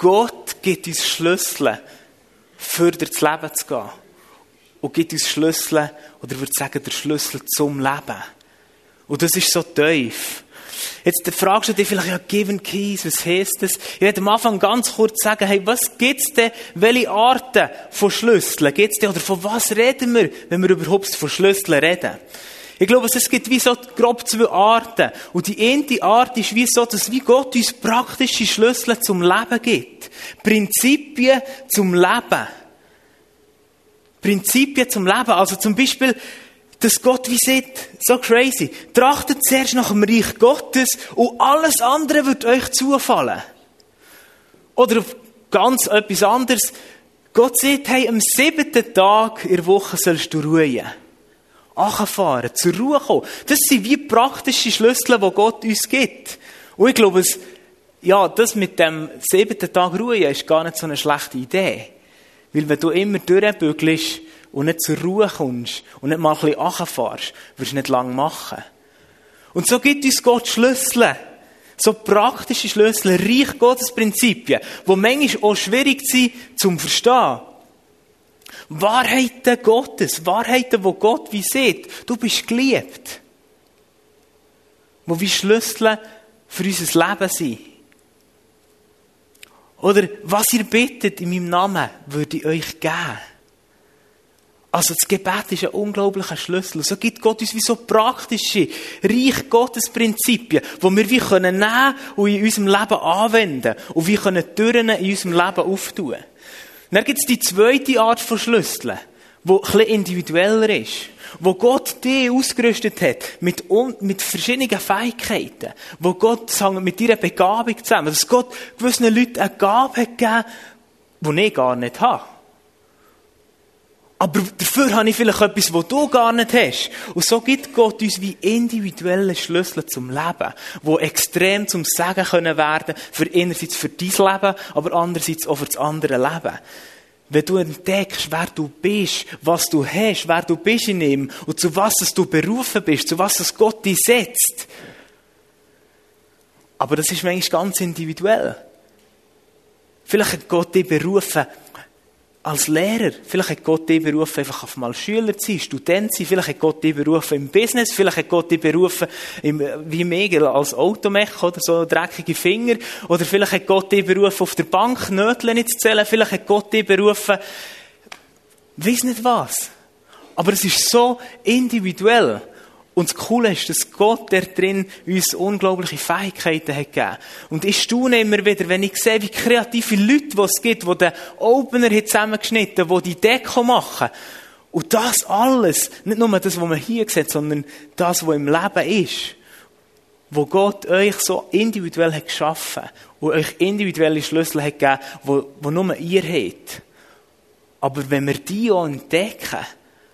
Gott gibt uns Schlüssel, für durchs Leben zu gehen. Und gibt uns Schlüssel, oder würde sagen, der Schlüssel zum Leben. Und das ist so tief. Jetzt fragst du dich vielleicht, ja, Given Keys, was heisst das? Ich werde am Anfang ganz kurz sagen, hey, was gibt's denn, welche Arten von Schlüsseln gibt's denn, oder von was reden wir, wenn wir überhaupt von Schlüsseln reden? Ich glaube, es gibt wie so grob zwei Arten. Und die eine Art ist wie so, dass wie Gott uns praktische Schlüssel zum Leben gibt. Prinzipien zum Leben. Prinzipien zum Leben. Also zum Beispiel, dass Gott wie sieht, so crazy. Trachtet zuerst nach dem Reich Gottes und alles andere wird euch zufallen. Oder ganz etwas anderes. Gott sagt, hey, am siebten Tag in der Woche sollst du ruhen. Anfahren, zur Ruhe kommen. Das sind wie praktische Schlüssel, die Gott uns gibt. Und ich glaube, es, ja, das mit dem siebten Tag Ruhe ist gar nicht so eine schlechte Idee. Weil wenn du immer durchbügelst und nicht zur Ruhe kommst und nicht mal ein bisschen runterfährst, wirst du nicht lange machen. Und so gibt uns Gott Schlüssel. So praktische Schlüssel, Reich Gottes Prinzipien, die manchmal auch schwierig sind zum Verstehen. Wahrheiten Gottes, Wahrheiten, wo Gott wie sieht, du bist geliebt. Wo wie Schlüssel für unser Leben sind. Oder was ihr bittet in meinem Namen, würde ich euch geben. Also das Gebet ist ein unglaublicher Schlüssel. So gibt Gott uns wie so praktische, Reich Gottes Prinzipien, die wir wie können nehmen und in unserem Leben anwenden und wie können Türen in unserem Leben auftun. Dann gibt es die zweite Art von Schlüsseln, die bisschen individueller ist. Wo Gott dich ausgerüstet hat mit, mit verschiedenen Fähigkeiten. Wo Gott sagen, mit deiner Begabung zusammen, dass Gott gewissen Leuten eine Gabe hat gegeben, die ich gar nicht habe. Aber dafür habe ich vielleicht etwas, was du gar nicht hast. Und so gibt Gott uns wie individuelle Schlüssel zum Leben, wo extrem zum Segen können werden, für einerseits für dein Leben, aber andererseits auch für das andere Leben. Wenn du entdeckst, wer du bist, was du hast, wer du bist in ihm und zu was du berufen bist, zu was es Gott dich setzt. Aber das ist manchmal ganz individuell. Vielleicht hat Gott dich berufen, als Lehrer, vielleicht hat Gott dich berufen, einfach auf mal Schüler zu sein, Student zu sein, vielleicht hat Gott dich berufen im Business, vielleicht hat Gott dich berufen im, wie Megel als Automech oder so dreckige Finger, oder vielleicht hat Gott dich berufen, auf der Bank Nötchen nicht zu zählen, vielleicht hat Gott dich berufen, weiss nicht was. Aber es ist so individuell. Und das Coole ist, dass Gott der drin uns unglaubliche Fähigkeiten hat gegeben. Und ich staune immer wieder, wenn ich sehe, wie kreative Leute die es gibt, die den Opener hat zusammengeschnitten, die die Deko machen. Und das alles, nicht nur das, was man hier sieht, sondern das, was im Leben ist. Wo Gott euch so individuell hat geschaffen und euch individuelle Schlüssel hat gegeben, wo, wo nur ihr habt. Aber wenn wir die auch entdecken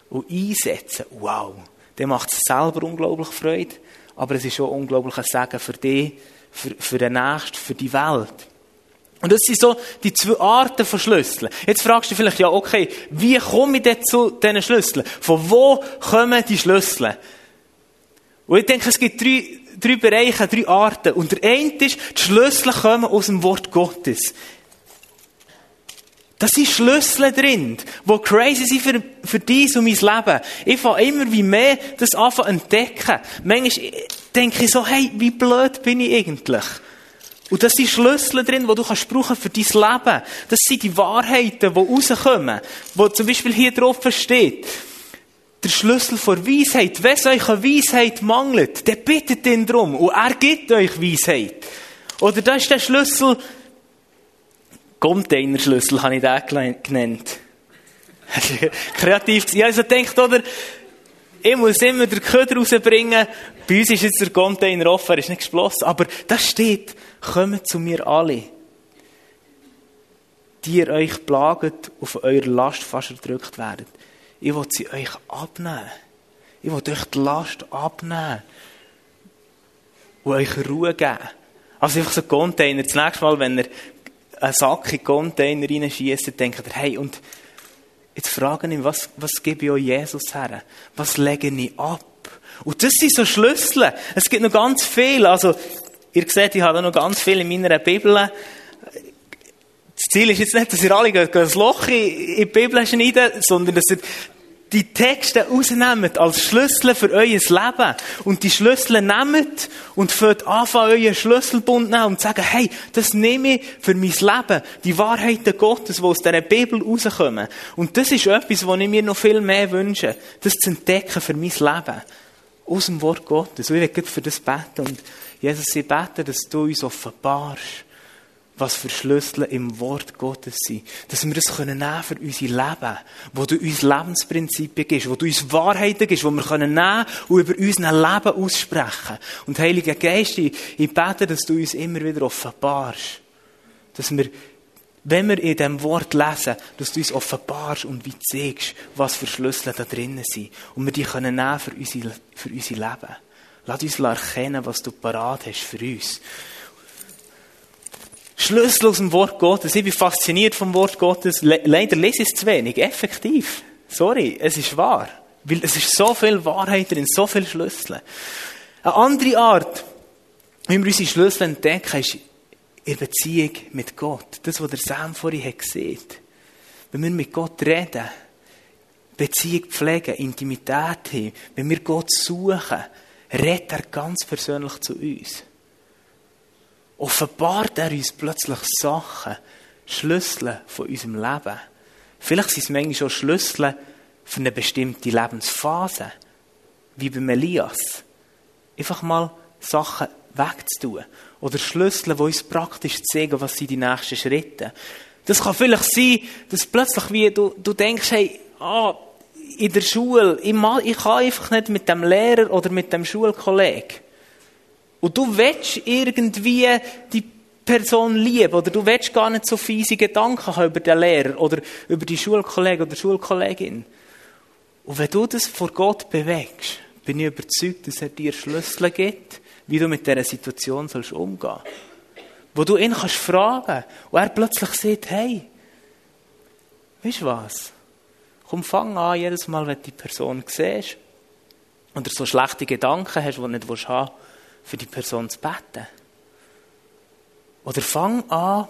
und einsetzen, wow dann macht es selber unglaublich Freude, aber es ist auch unglaublich ein Segen für dich, für, für den Nächsten, für die Welt. Und das sind so die zwei Arten von Schlüsseln. Jetzt fragst du vielleicht, ja, okay, wie komme ich denn zu diesen Schlüsseln? Von wo kommen die Schlüssel? Und ich denke, es gibt drei, drei Bereiche, drei Arten. Und der eine ist, die Schlüssel kommen aus dem Wort Gottes. Da sind Schlüssel drin, die crazy sind für, für dies und mein Leben. Ich fange immer wie mehr das an zu entdecken. Manchmal denke ich so, hey, wie blöd bin ich eigentlich? Und das sind Schlüssel drin, die du kannst brauchen für dein Leben. Das sind die Wahrheiten, die rauskommen. Wo zum Beispiel hier drauf steht, der Schlüssel vor Weisheit. Wenn es euch eine Weisheit mangelt, dann bittet ihn darum. Und er gibt euch Weisheit. Oder das ist der Schlüssel, Containerschlüssel habe ich den genannt. Kreativ habe also gedacht, oder, ich muss immer den Köder rausbringen. Bei uns ist jetzt der Container offen, er ist nicht geschlossen. Aber da steht, kommt zu mir alle, die ihr euch plaget, auf eure Last fast erdrückt werdet. Ich will sie euch abnehmen. Ich will euch die Last abnehmen. Und euch Ruhe geben. Also einfach so ein Container. Das nächste Mal, wenn ihr einen Sack in Container reinschießen, denkt ihr, hey, und jetzt fragen ihn, was, was gebe ich euch Jesus her? Was lege ich ab? Und das sind so Schlüssel. Es gibt noch ganz viel. Also, ihr seht, ich habe noch ganz viel in meiner Bibel. Ziel ist jetzt nicht, dass ihr alle ein Loch in die Bibel schneiden, sondern dass ihr die Texte rausnehmt als Schlüssel für euer Leben. Und die Schlüssel nehmt und fängt anfangen, euren Schlüsselbund nehmen und sagen, hey, das nehme ich für mein Leben. Die Wahrheiten Gottes, die aus dieser Bibel rauskommen. Und das ist etwas, was ich mir noch viel mehr wünsche. Das zu entdecken für mein Leben. Aus dem Wort Gottes. Und ich will für das beten. Und Jesus, ich bete, dass du uns offenbarst was für Schlüssel im Wort Gottes sind. Dass wir das können nehmen für unser Leben. Wo du uns Lebensprinzipien gibst, wo du uns Wahrheiten gibst, wo wir können nehmen und über unser Leben aussprechen. Und Heiliger Geist, ich, bete, dass du uns immer wieder offenbarst. Dass wir, wenn wir in diesem Wort lesen, dass du uns offenbarst und wie zeigst, was für Schlüssel da drinnen sind. Und wir die können nehmen für unser, für unser Leben. Lass uns erkennen, was du parat hast für uns. Schlüssel aus dem Wort Gottes. Ich bin fasziniert vom Wort Gottes. Le leider lese ich es zu wenig. Effektiv. Sorry, es ist wahr. Weil es ist so viel Wahrheit drin, so viele Schlüssel. Eine andere Art, wie wir unsere Schlüssel entdecken, ist in Beziehung mit Gott. Das, was der Sam vorhin hat gesehen. Wenn wir mit Gott reden, Beziehung pflegen, Intimität haben, wenn wir Gott suchen, redet er ganz persönlich zu uns offenbart er uns plötzlich Sachen, Schlüssel von unserem Leben. Vielleicht sind es manchmal schon Schlüssel für eine bestimmte Lebensphase, wie bei Elias. Einfach mal Sachen wegzutun. Oder Schlüssel, die uns praktisch zeigen, was sind die nächsten Schritte. Das kann vielleicht sein, dass plötzlich wie du, du denkst, hey, ah, in der Schule, ich, ich kann einfach nicht mit dem Lehrer oder mit dem Schulkollegen. Und du willst irgendwie die Person lieben oder du willst gar nicht so fiese Gedanken haben über den Lehrer oder über die Schulkollegen oder Schulkollegin. Und wenn du das vor Gott bewegst, bin ich überzeugt, dass er dir Schlüssel gibt, wie du mit dieser Situation sollst umgehen Wo du ihn kannst fragen und er plötzlich sagt, hey, weißt du was? Komm, fang an, jedes Mal, wenn du die Person siehst oder so schlechte Gedanken hast, die du nicht haben willst, für die Person zu beten. Oder fang an,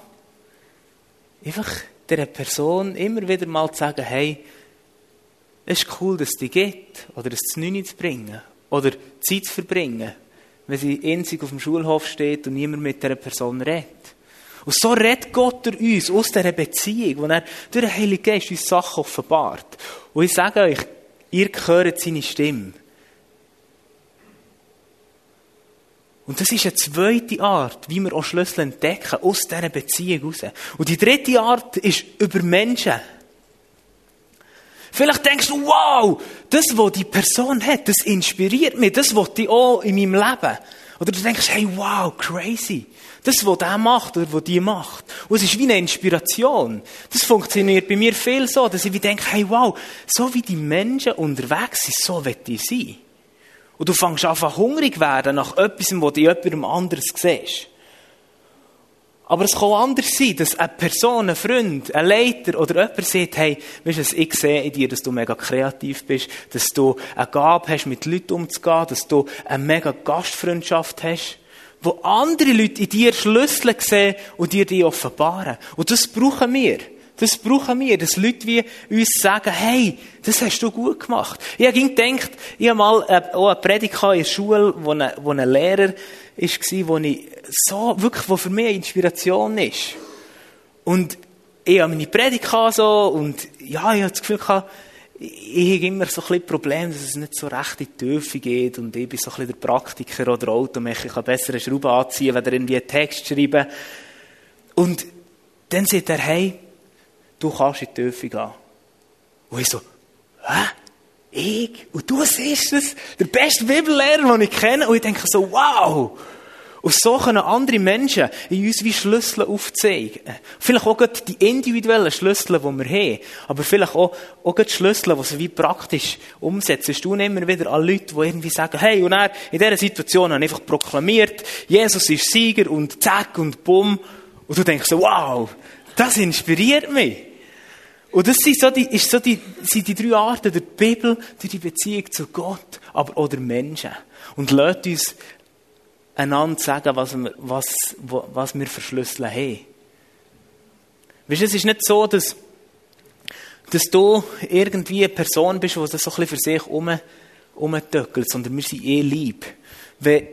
einfach der Person immer wieder mal zu sagen, hey, es ist cool, dass es dich gibt, oder es zu Neune zu bringen, oder Zeit zu verbringen, wenn sie einzig auf dem Schulhof steht und niemand mit dieser Person redet. Und so redet Gott durch uns aus dieser Beziehung, wo er durch den Heiligen Geist uns Sachen offenbart. Und ich sage euch, ihr hört seine Stimme. Und das ist eine zweite Art, wie wir auch Schlüssel entdecken, aus dieser Beziehung heraus. Und die dritte Art ist über Menschen. Vielleicht denkst du, wow, das, was die Person hat, das inspiriert mich, das will ich auch in meinem Leben. Oder du denkst, hey, wow, crazy. Das, was der macht oder was die macht. Und es ist wie eine Inspiration. Das funktioniert bei mir viel so, dass ich wie denke, hey, wow, so wie die Menschen unterwegs sind, so will ich sein. Und du fängst an, hungrig werden nach etwas, was du in jemandem anderes siehst. Aber es kann anders sein, dass eine Person, ein Freund, ein Leiter oder jemand sagt, hey, weißt du, ich sehe in dir, dass du mega kreativ bist, dass du eine Gabe hast, mit Leuten umzugehen, dass du eine mega Gastfreundschaft hast, wo andere Leute in dir Schlüssel sehen und dir die offenbaren. Und das brauchen wir. Das brauchen wir, dass Leute wie uns sagen, hey, das hast du gut gemacht. Ich habe gedacht, ich habe mal äh, auch eine Predigt in der Schule, wo ein, wo ein Lehrer war, ich so, wirklich, wo für mich eine Inspiration ist. Und ich habe meine Predigt so, und ja, ich habe das Gefühl gehabt, ich habe immer so ein bisschen Problem, dass es nicht so recht in die Tiefe geht und ich bin so ein bisschen der Praktiker oder Automacher, ich kann bessere Schrauben anziehen, wenn er irgendwie einen Text schreiben. Und dann sagt er, hey, du kannst in die Tiefe gehen. Und ich so, hä? Ich? Und du siehst es? Der beste Bibellehrer, den ich kenne. Und ich denke so, wow! Und so können andere Menschen in uns wie Schlüssel aufzeigen. Vielleicht auch die individuellen Schlüssel, die wir haben. Aber vielleicht auch, auch die Schlüssel, die sie wie praktisch umsetzen. Du immer wieder an Leute, die irgendwie sagen, hey, und er in dieser Situation haben einfach proklamiert, Jesus ist Sieger und zack und bumm. Und du denkst so, wow, das inspiriert mich. Und das sind so die, ist so die, sind die drei Arten der Bibel, die, die Beziehung zu Gott, aber auch der Menschen. Und lasst uns einander sagen, was wir, was, was wir verschlüsseln haben. Weißt du, es ist nicht so, dass, dass du irgendwie eine Person bist, die das so ein bisschen für sich um, umtöckelt, sondern wir sind eh lieb. Wenn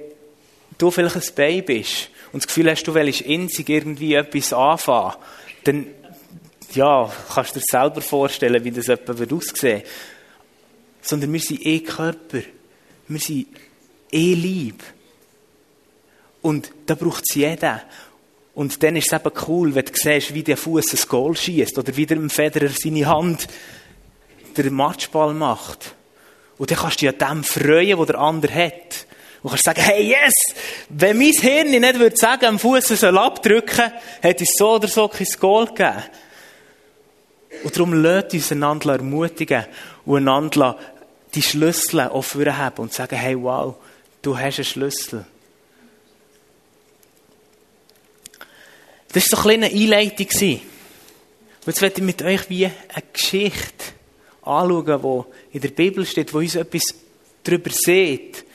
du vielleicht ein Baby bist und das Gefühl hast, du willst einzig irgendwie etwas anfangen, dann, ja, kannst du dir selber vorstellen, wie das etwa wird aussehen. Sondern wir sind eh Körper. Wir sind eh lieb. Und da braucht es jeden. Und dann ist es eben cool, wenn du siehst, wie der Fuß ein Goal schießt oder wie der Federer seine Hand den Matchball macht. Und dann kannst du dich an dem freuen, was der andere hat. Und kannst sagen, hey, yes! Wenn mein Hirn nicht würde sagen, am Fuß soll abdrücken, hätte es so oder so kein Goal gegeben. Und darum lädt uns einander ermutigen und einander die Schlüssel offen haben und sagen, hey, wow, du hast einen Schlüssel. Das war so eine kleine Einleitung. Und jetzt werde ich mit euch wie eine Geschichte anschauen, die in der Bibel steht, wo uns etwas darüber sieht,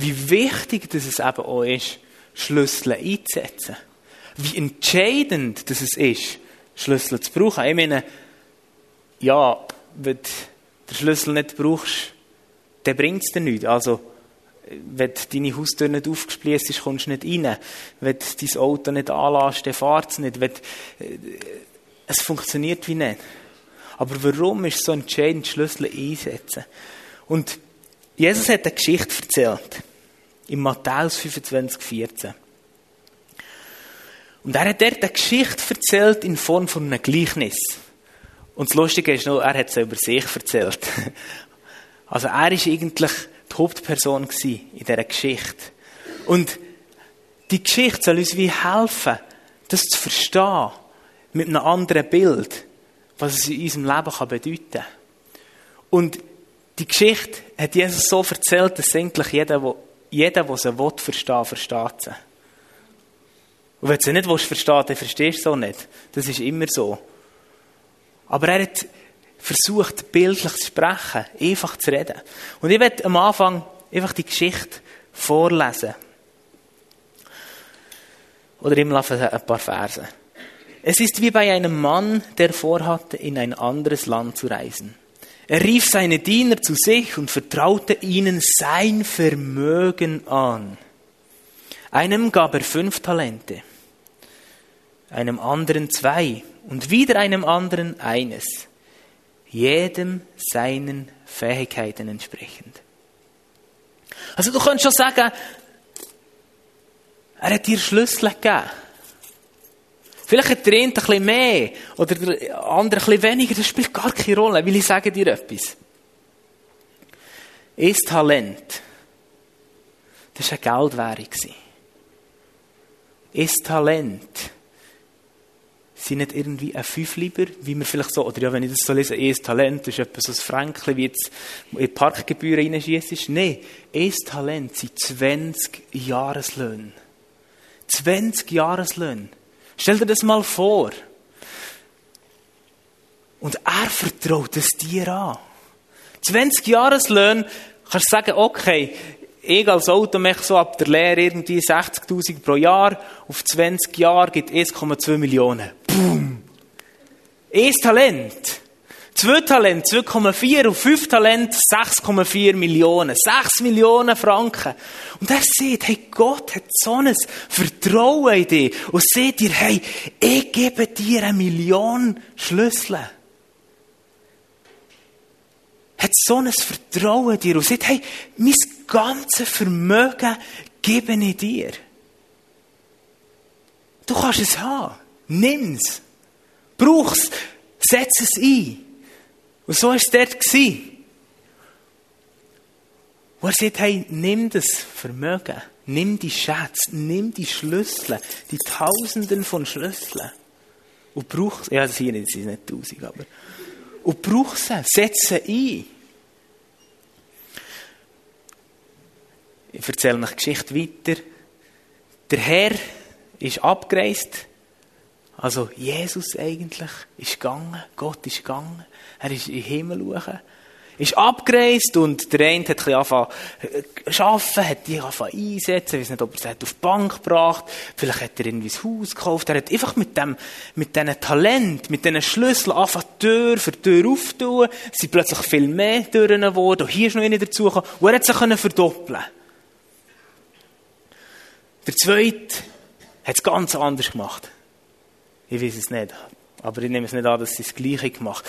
wie wichtig das es eben auch ist, Schlüssel einzusetzen. Wie entscheidend das es ist, Schlüssel zu brauchen. Ich meine, ja, wenn du den Schlüssel nicht brauchst, dann bringt es dir nichts. Also, wenn deine Haustür nicht aufgespießt ist, kommst du nicht rein. Wenn du dein Auto nicht anlässt, dann fährt es nicht. Wenn, äh, es funktioniert wie nicht. Aber warum ist es so entscheidend, Schlüssel einsetzen? Und Jesus hat eine Geschichte erzählt. In Matthäus 25, 14. Und er hat dort eine Geschichte erzählt in Form von einem Gleichnis. Und das Lustige ist noch, er hat es über sich erzählt. Also er ist eigentlich die Hauptperson in dieser Geschichte. Und die Geschichte soll uns wie helfen, das zu verstehen, mit einem anderen Bild, was es in unserem Leben bedeuten kann. Und die Geschichte hat Jesus so erzählt, dass eigentlich jeder, der, jeder, der sie will, verstehen, versteht sie. Und wenn du sie nicht verstehen dann verstehst du sie auch nicht. Das ist immer so. Aber er hat versucht, bildlich zu sprechen, einfach zu reden. Und ich werde am Anfang einfach die Geschichte vorlesen. Oder im Laufe ein paar Verse. Es ist wie bei einem Mann, der vorhatte, in ein anderes Land zu reisen. Er rief seine Diener zu sich und vertraute ihnen sein Vermögen an. Einem gab er fünf Talente, einem anderen zwei und wieder einem anderen eines jedem seinen Fähigkeiten entsprechend. Also du könntest schon sagen, er hat dir Schlüssel gegeben. Vielleicht hat der eine ein bisschen mehr oder der andere ein bisschen weniger. Das spielt gar keine Rolle, weil ich sage dir etwas. Ein Talent, das war eine Geldwährung. Ein Talent sind nicht irgendwie ein Fünfliber, wie man vielleicht so, oder ja, wenn ich das so lese, ein Talent ist etwas so ein Fränkchen, wie jetzt in die Parkgebühren reinschießt. Nein, ein Talent sind 20 Jahreslöhne. 20 Jahreslöhne. Stell dir das mal vor. Und er vertraut es dir an. 20 Jahreslöhne, kannst du sagen, okay, ich als Automech so ab der Lehre irgendwie 60.000 pro Jahr, auf 20 Jahre gibt 1,2 Millionen. Boom. Ein Talent. Zwei Talent, 2,4 und fünf Talent, 6,4 Millionen. 6 Millionen Franken. Und er sieht, hey, Gott hat so ein Vertrauen in dich. Und sieht dir, hey, ich gebe dir eine Million Schlüssel. Hat so ein Vertrauen in dir und sagt, hey, mein ganzes Vermögen gebe ich dir. Du kannst es haben. Nimm's. Brauch's. Setz es ein. Und so war es dort. Wo er sagt, hey, nimm das Vermögen, nimm die Schätze, nimm die Schlüssel, die Tausenden von Schlüsseln und brauch ja, das hier sind nicht tausend, aber, und brauch sie, setz sie ein. Ich erzähle eine Geschichte weiter. Der Herr ist abgereist. Also Jesus eigentlich ist gegangen. Gott ist gegangen. Er ist in den Himmel schauen. ist abgereist und der eine hat ein angefangen zu arbeiten, hat die angefangen einsetzen, ich weiß nicht, ob er es auf die Bank gebracht vielleicht hat er irgendwie ein Haus gekauft, er hat einfach mit dem, mit diesen Talent, mit diesen Schlüsseln angefangen, Tür für Tür aufzutun, es sind plötzlich viel mehr Türen geworden, und hier ist noch eine dazugekommen, und er hat sich verdoppeln Der Zweite hat es ganz anders gemacht. Ich weiß es nicht. Aber ich nehme es nicht an, dass sie das Gleiche gemacht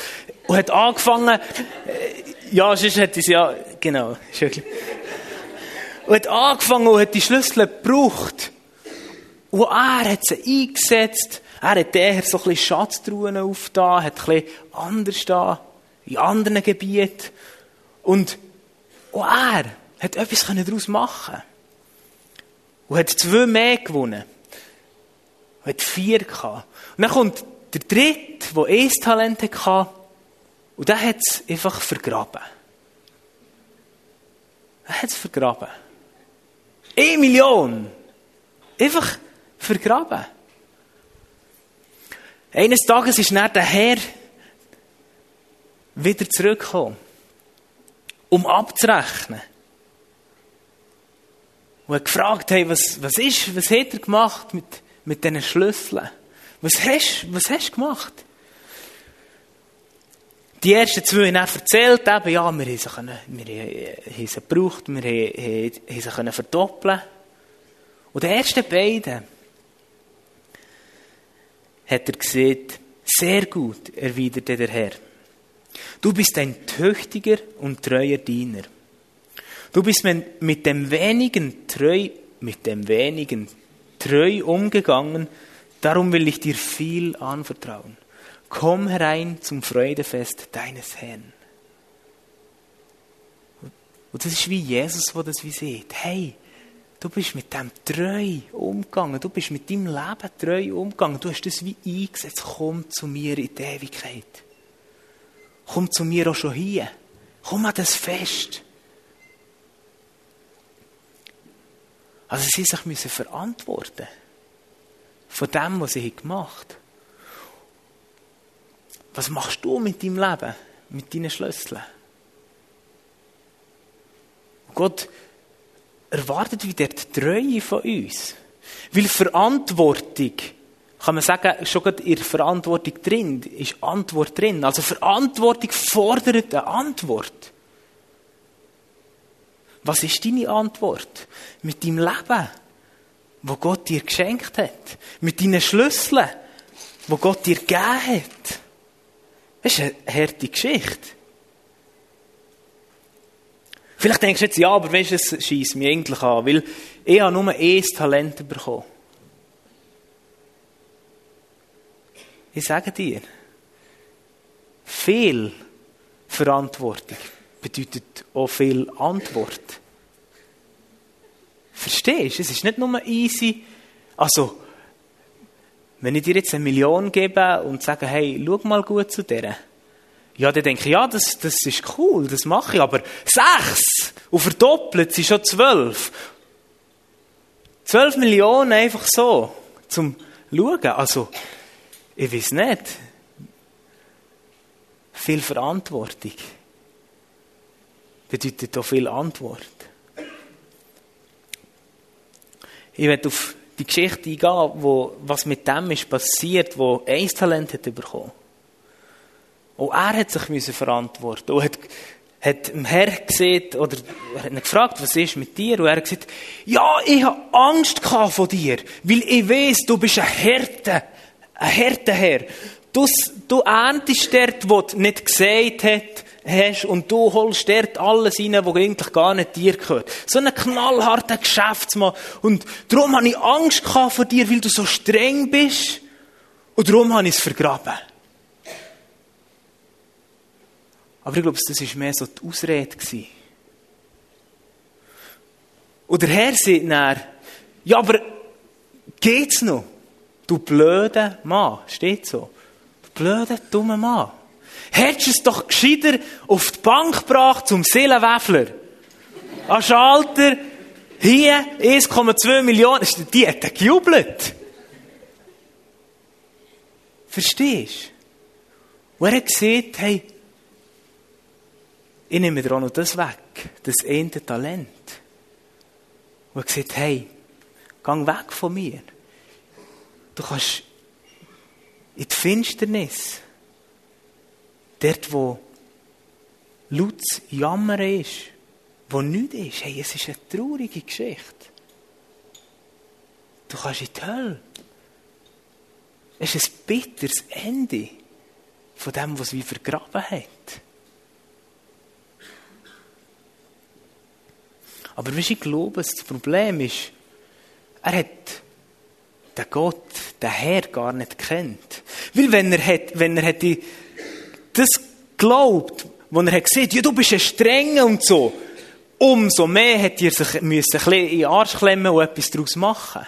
Und hat angefangen, äh, ja, sonst hätte es ja, genau. Und hat angefangen und hat die Schlüssel gebraucht. Und er hat sie eingesetzt. Er hat eher so ein bisschen Schatztruhen aufgetan, hat ein bisschen anders da, in anderen Gebieten. Und auch er hat etwas daraus machen Und hat zwei mehr gewonnen. Hat vier gehabt. Und dann kommt der Dritte, der ein Talent hatte, und der hat es einfach vergraben. Er hat es vergraben. Eine Million. Einfach vergraben. Eines Tages ist dann der Herr wieder zurückgekommen, um abzurechnen. Und er gefragt, hey, was, was ist, was hat er gemacht mit, mit diesen Schlüsseln? Was hast, was hast du gemacht? Die ersten zwei haben erzählt, eben, ja, wir haben sie, können, wir haben sie gebraucht, wir haben, haben sie können verdoppeln. Und die ersten beiden hat er gesagt, sehr gut, erwiderte der Herr. Du bist ein tüchtiger und treuer Diener. Du bist mit dem wenigen treu, mit dem wenigen treu umgegangen, Darum will ich dir viel anvertrauen. Komm herein zum Freudefest deines Herrn. Und das ist wie Jesus, der das wie sieht. Hey, du bist mit dem treu umgegangen. Du bist mit deinem Leben treu umgegangen. Du hast das wie eingesetzt. Komm zu mir in die Ewigkeit. Komm zu mir auch schon hier. Komm an das Fest. Also sie sich müssen verantworten von dem, was sie gemacht haben. Was machst du mit deinem Leben, mit deinen Schlüsseln? Gott erwartet wieder die Treue von uns. Weil Verantwortung, kann man sagen, schon in der Verantwortung drin, ist Antwort drin. Also Verantwortung fordert eine Antwort. Was ist deine Antwort mit deinem Leben? wo Gott dir geschenkt hat. Mit deinen Schlüsseln, wo Gott dir gegeben hat. Das ist eine harte Geschichte. Vielleicht denkst du jetzt, ja, aber weißt du, es schießt mich eigentlich an, weil ich habe nur ein Talent bekommen. Ich sage dir, viel Verantwortung bedeutet auch viel Antwort. Verstehst du? Es ist nicht nur easy. Also, wenn ich dir jetzt eine Million gebe und sage, hey, schau mal gut zu der. Ja, dann denke ich, ja, das, das ist cool, das mache ich. Aber sechs und verdoppelt sind schon zwölf. Zwölf Millionen einfach so, zum Schauen. Also, ich weiß nicht. Viel Verantwortung bedeutet auch viel Antwort. Ich werde auf die Geschichte eingehen, wo, was mit dem ist passiert, wo ein Talent hat bekommen. Und er hat sich müssen verantworten und hat, hat dem Herr gesehen, oder er hat ihn gefragt, was ist mit dir? Und er hat gesagt, ja, ich habe Angst vor dir, weil ich weiß, du bist ein Härte, ein Härteherr. Du, du erntest dort, wo nicht gesagt hast, hast und du holst dort alles rein, was eigentlich gar nicht dir gehört. So ein knallharter Geschäftsmann. Und darum habe ich Angst vor dir, weil du so streng bist. Und darum habe ich es vergraben. Aber ich glaube, das war mehr so die Ausrede. Und der Herr sagt dann, ja, aber geht's noch? Du blöder Mann, steht so. Du blöder, dummer Mann. Hättest du es doch gescheiter auf die Bank gebracht zum Seelenwäffler. An Schalter, hier 1,2 Millionen. Die hat gejubelt. Verstehst du? Und er gesagt, hey, ich nehme dir auch noch das weg, das eine Talent. Und er gesagt, hey, gang weg von mir. Du kannst in die Finsternis, dort wo lautes Jammern ist, wo nichts ist, hey, es ist eine traurige Geschichte. Du kannst in die Hölle. Es ist ein bitteres Ende von dem, was wir vergraben hat. Aber weißt, ich glaube, das Problem ist, er hat den Gott, den Herr gar nicht kennt. Weil wenn er hat, wenn er hätte das glaubt, wo er hat gesehen, ja, du bist ein Strenger und so, umso mehr hätte er sich müssen ein in den Arsch klemmen und etwas daraus machen.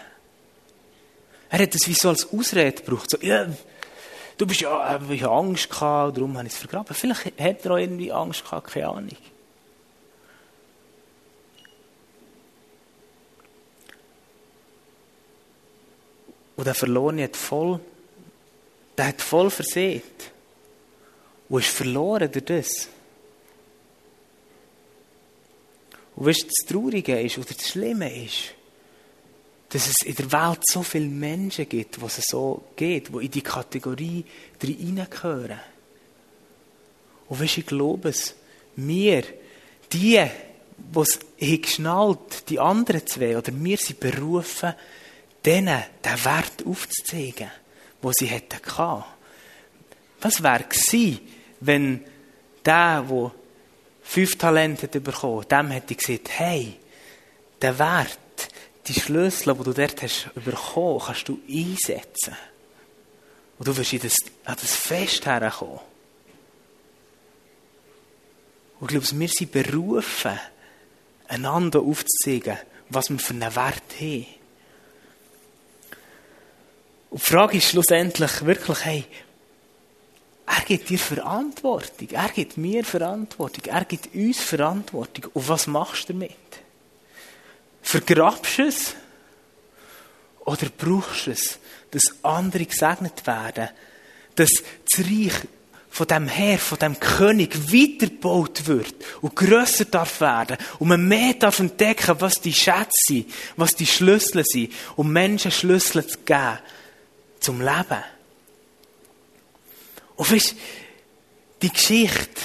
Er hat das wie so als Ausrede gebraucht. So, ja, du bist ja, äh, ich Angst gehabt, darum habe ich es vergraben. Vielleicht hat er auch irgendwie Angst gehabt, keine Ahnung. Und der Verlorene hat voll, der hat voll versehen. Und ist verloren durch das. Und weißt du, das Traurige ist, oder das Schlimme ist, dass es in der Welt so viele Menschen gibt, wo es so geht, die in die Kategorie hineingehören. Und weißt du, ich glaube es, wir, die, die es geschnallt die anderen zwei, oder wir sind berufen, denen den Wert aufzuzeigen, den sie hätten. Was wäre gewesen, wenn der, der fünf Talente bekommen dem hätte gesagt, hey, der Wert, die Schlüssel, die du dort hast bekommen, kannst du einsetzen. Und du wirst in das, an das Fest herkommen. Und ich glaube, wir sind berufen, einander aufzuzeigen, was wir für einen Wert haben. Und die Frage ist schlussendlich wirklich, hey, er gibt dir Verantwortung. Er gibt mir Verantwortung. Er gibt uns Verantwortung. Und was machst du damit? Vergrabst du es? Oder brauchst du es, dass andere gesegnet werden? Dass das Reich von dem Herr, von dem König weitergebaut wird und grösser darf werden und man mehr darf entdecken, was die Schätze sind, was die Schlüssel sind, um Menschen Schlüssel zu geben zum Leben. Und weißt, die Geschichte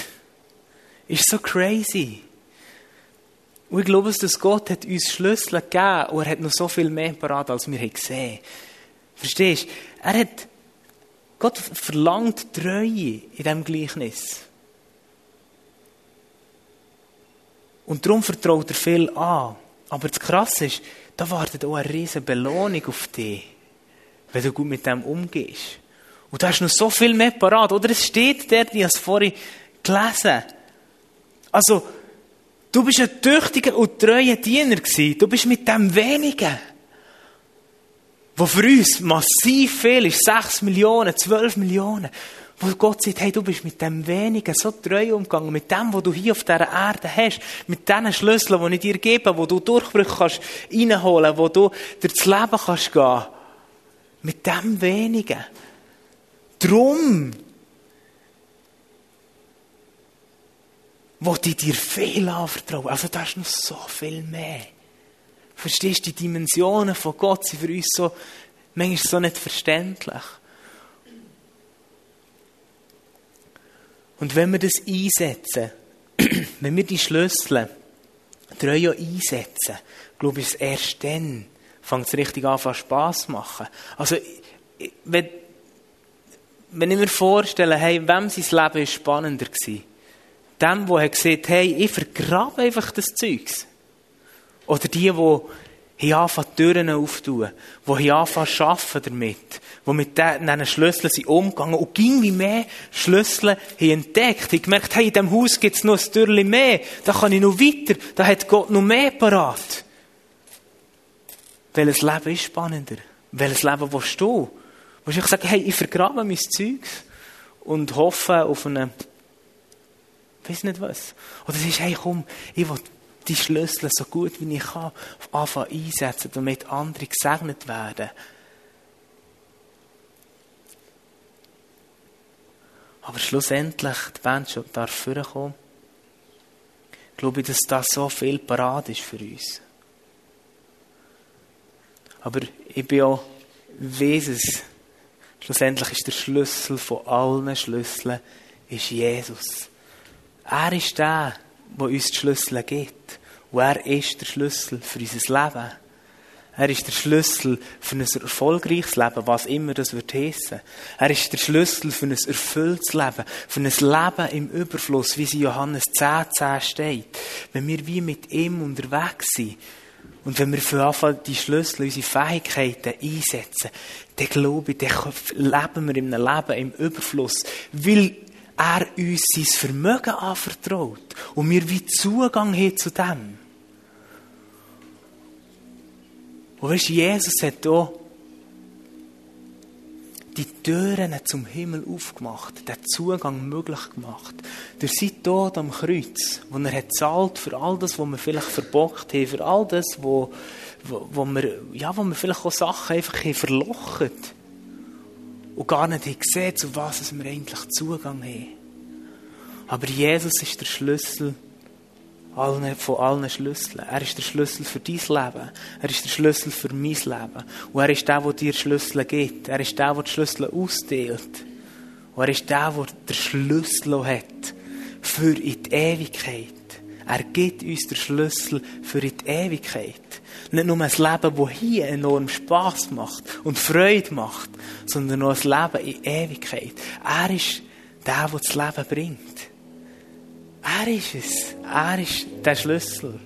ist so crazy. Und ich glaube, dass Gott hat uns Schlüssel gegeben und er hat noch so viel mehr parat, als wir gesehen haben. Verstehst du? Er hat, Gott verlangt Treue in diesem Gleichnis. Und darum vertraut er viel an. Aber das Krasse ist, da wartet auch eine riesige Belohnung auf dich wenn du gut mit dem umgehst. Und du hast noch so viel mehr parat, oder? Es steht dort, ich habe es vorhin gelesen. Also, du bist ein tüchtiger und treuer Diener gewesen. Du bist mit dem Wenigen, wo für uns massiv viel ist, 6 Millionen, 12 Millionen, wo Gott sagt, hey, du bist mit dem Wenigen so treu umgegangen, mit dem, was du hier auf dieser Erde hast, mit diesen Schlüsseln, die ich dir gebe, wo du Durchbrüche kannst reinholen, wo du durch das Leben kannst gehen. Mit dem Wenigen. Drum wollte ich dir viel anvertrauen. Also da ist noch so viel mehr. Verstehst du, die Dimensionen von Gott sind für uns so, manchmal so nicht verständlich. Und wenn wir das einsetzen, wenn wir die Schlüssel treu einsetzen, glaube ich, erst dann fängt es richtig an, Spass zu machen. Also, wenn, wenn ich mir vorstelle, hey, wem sein Leben ist spannender gewesen? Dem, der gesagt hey, ich vergrabe einfach das Zeugs. Oder die, die anfangen, Türen aufzutun, die anfangen, arbeiten damit, die mit diesen Schlüsseln sind umgegangen und ging wie mehr Schlüssel entdeckt. Ich gemerkt, hey, in diesem Haus gibt es noch ein Türchen mehr, da kann ich noch weiter, da hat Gott noch mehr parat. Welches Leben ist spannender? Welches Leben willst du? Willst du sagen, hey, ich vergrabe mein Zeugs und hoffe auf eine, weiß nicht was. Oder es ist, hey, komm, ich will die Schlüssel so gut wie ich kann anfangen einsetzen, damit andere gesegnet werden. Aber schlussendlich, die Band schon darf vorkommen. glaube ich, dass das so viel parat ist für uns. Aber ich bin auch, weiss es, schlussendlich ist der Schlüssel von allen Schlüsseln ist Jesus. Er ist der, der uns die Schlüssel gibt. Und er ist der Schlüssel für unser Leben. Er ist der Schlüssel für ein erfolgreiches Leben, was immer das wird heissen. Er ist der Schlüssel für ein erfülltes Leben, für ein Leben im Überfluss, wie es in Johannes 10, 10 steht. Wenn wir wie mit ihm unterwegs sind und wenn wir für Anfang die Schlüssel, unsere Fähigkeiten einsetzen, dann glaube ich, dann leben wir in einem Leben im Überfluss, weil er uns sein Vermögen anvertraut und wir wie Zugang haben zu dem. Und weißt, Jesus hat hier die Türen zum Himmel aufgemacht, den Zugang möglich gemacht. Durch sein Tod am Kreuz, wo er hat zahlt für all das, was wir vielleicht verbockt haben, für all das, wo, wo, wo, wir, ja, wo wir vielleicht auch Sachen einfach verlochen und gar nicht gesehen, zu was wir eigentlich Zugang haben. Aber Jesus ist der Schlüssel allen, von allen Schlüsseln. Er ist der Schlüssel für dein Leben. Er ist der Schlüssel für mein Leben. Und er ist der, der dir Schlüssel gibt. Er ist der, der die Schlüssel ausdehnt. Und er ist der, der den Schlüssel hat für in die Ewigkeit. Er gibt uns den Schlüssel für in die Ewigkeit. Nicht nur ein Leben, das hier enorm Spass macht und Freude macht, sondern auch ein Leben in Ewigkeit. Er ist der, der das Leben bringt. Er ist es. Er ist der Schlüssel.